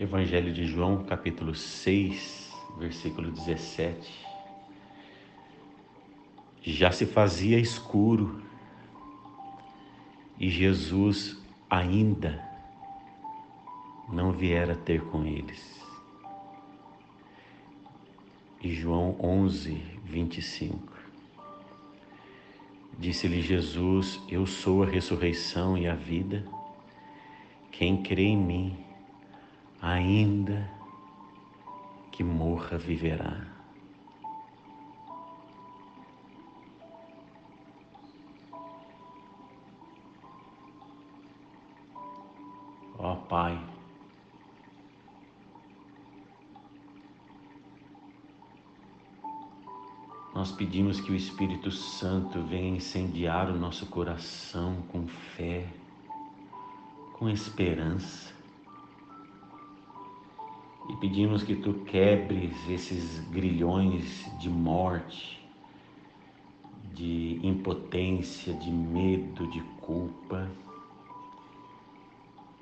Evangelho de João, capítulo 6, versículo 17. Já se fazia escuro e Jesus ainda não viera ter com eles. E João 11, 25. Disse-lhe Jesus: Eu sou a ressurreição e a vida. Quem crê em mim, ainda que morra, viverá. Ó Pai, nós pedimos que o Espírito Santo venha incendiar o nosso coração com fé, com esperança e pedimos que tu quebres esses grilhões de morte, de impotência, de medo, de culpa.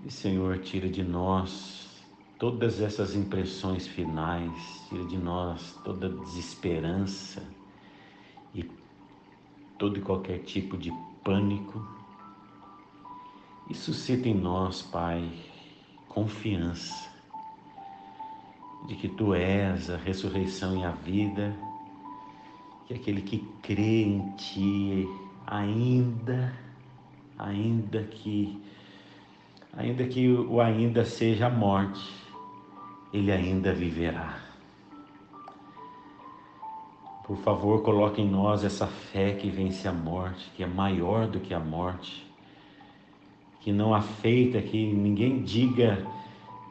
E Senhor, tira de nós todas essas impressões finais, tira de nós toda desesperança e todo e qualquer tipo de pânico. E suscita em nós, Pai, confiança de que tu és a ressurreição e a vida, que aquele que crê em ti, ainda, ainda que, ainda que o ainda seja a morte, ele ainda viverá. Por favor, coloque em nós essa fé que vence a morte, que é maior do que a morte, que não afeita que ninguém diga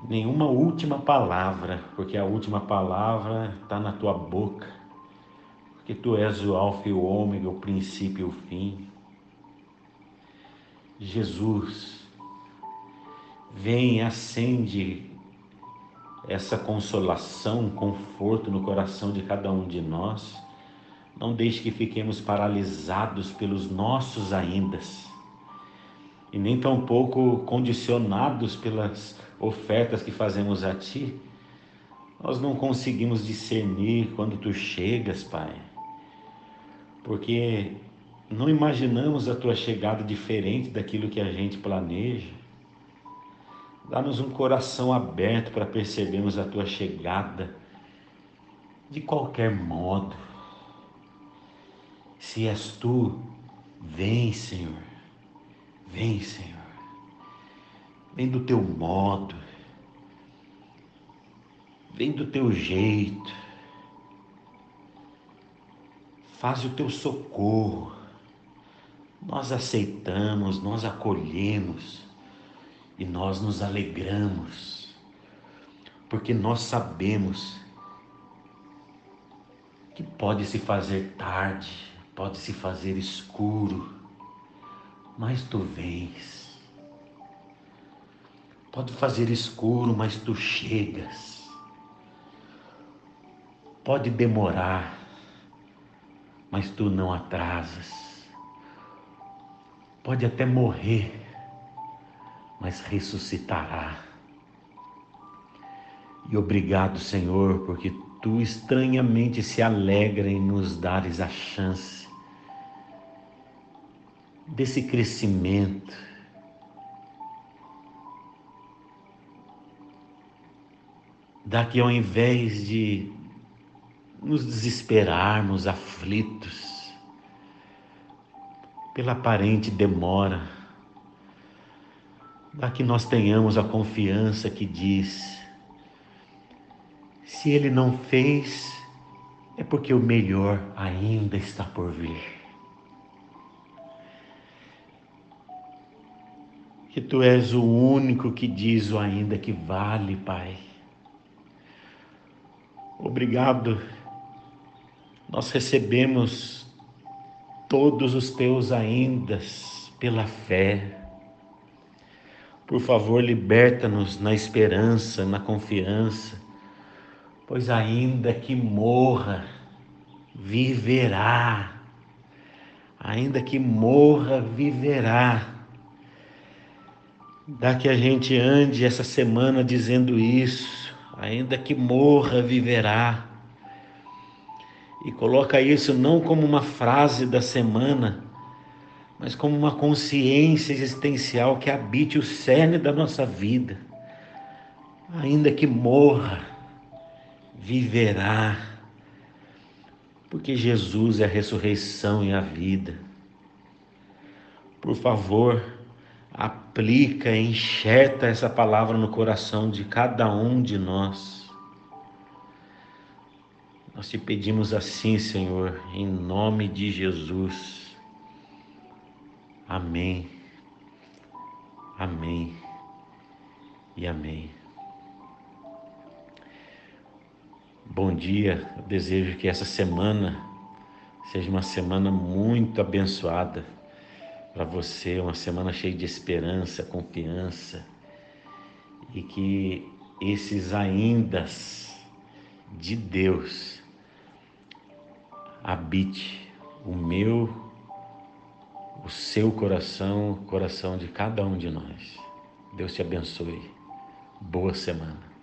nenhuma última palavra, porque a última palavra está na tua boca, porque tu és o Alfa e o Ômega, o princípio e o fim. Jesus, vem acende essa consolação, conforto no coração de cada um de nós. Não deixe que fiquemos paralisados pelos nossos aindas e nem tampouco condicionados pelas ofertas que fazemos a Ti, nós não conseguimos discernir quando Tu chegas, Pai, porque não imaginamos a Tua chegada diferente daquilo que a gente planeja. Dá-nos um coração aberto para percebermos a Tua chegada de qualquer modo. Se és Tu, vem, Senhor, vem, Senhor. Vem do teu modo, vem do teu jeito, faz o teu socorro. Nós aceitamos, nós acolhemos e nós nos alegramos, porque nós sabemos que pode se fazer tarde, pode se fazer escuro, mas tu vens Pode fazer escuro, mas tu chegas. Pode demorar, mas tu não atrasas. Pode até morrer, mas ressuscitará. E obrigado, Senhor, porque tu estranhamente se alegra em nos dares a chance desse crescimento daqui ao invés de nos desesperarmos aflitos pela aparente demora, daqui nós tenhamos a confiança que diz: se Ele não fez, é porque o melhor ainda está por vir. Que tu és o único que diz o ainda que vale, Pai. Obrigado. Nós recebemos todos os teus aindas pela fé. Por favor, liberta-nos na esperança, na confiança, pois ainda que morra, viverá. Ainda que morra, viverá. Dá que a gente ande essa semana dizendo isso, ainda que morra, viverá. E coloca isso não como uma frase da semana, mas como uma consciência existencial que habite o cerne da nossa vida. Ainda que morra, viverá, porque Jesus é a ressurreição e a vida. Por favor, aplica, enxerta essa palavra no coração de cada um de nós. Nós te pedimos assim, Senhor, em nome de Jesus. Amém. Amém. E amém. Bom dia. Eu desejo que essa semana seja uma semana muito abençoada para você, uma semana cheia de esperança, confiança e que esses ainda de Deus habite o meu, o seu coração, o coração de cada um de nós. Deus te abençoe. Boa semana.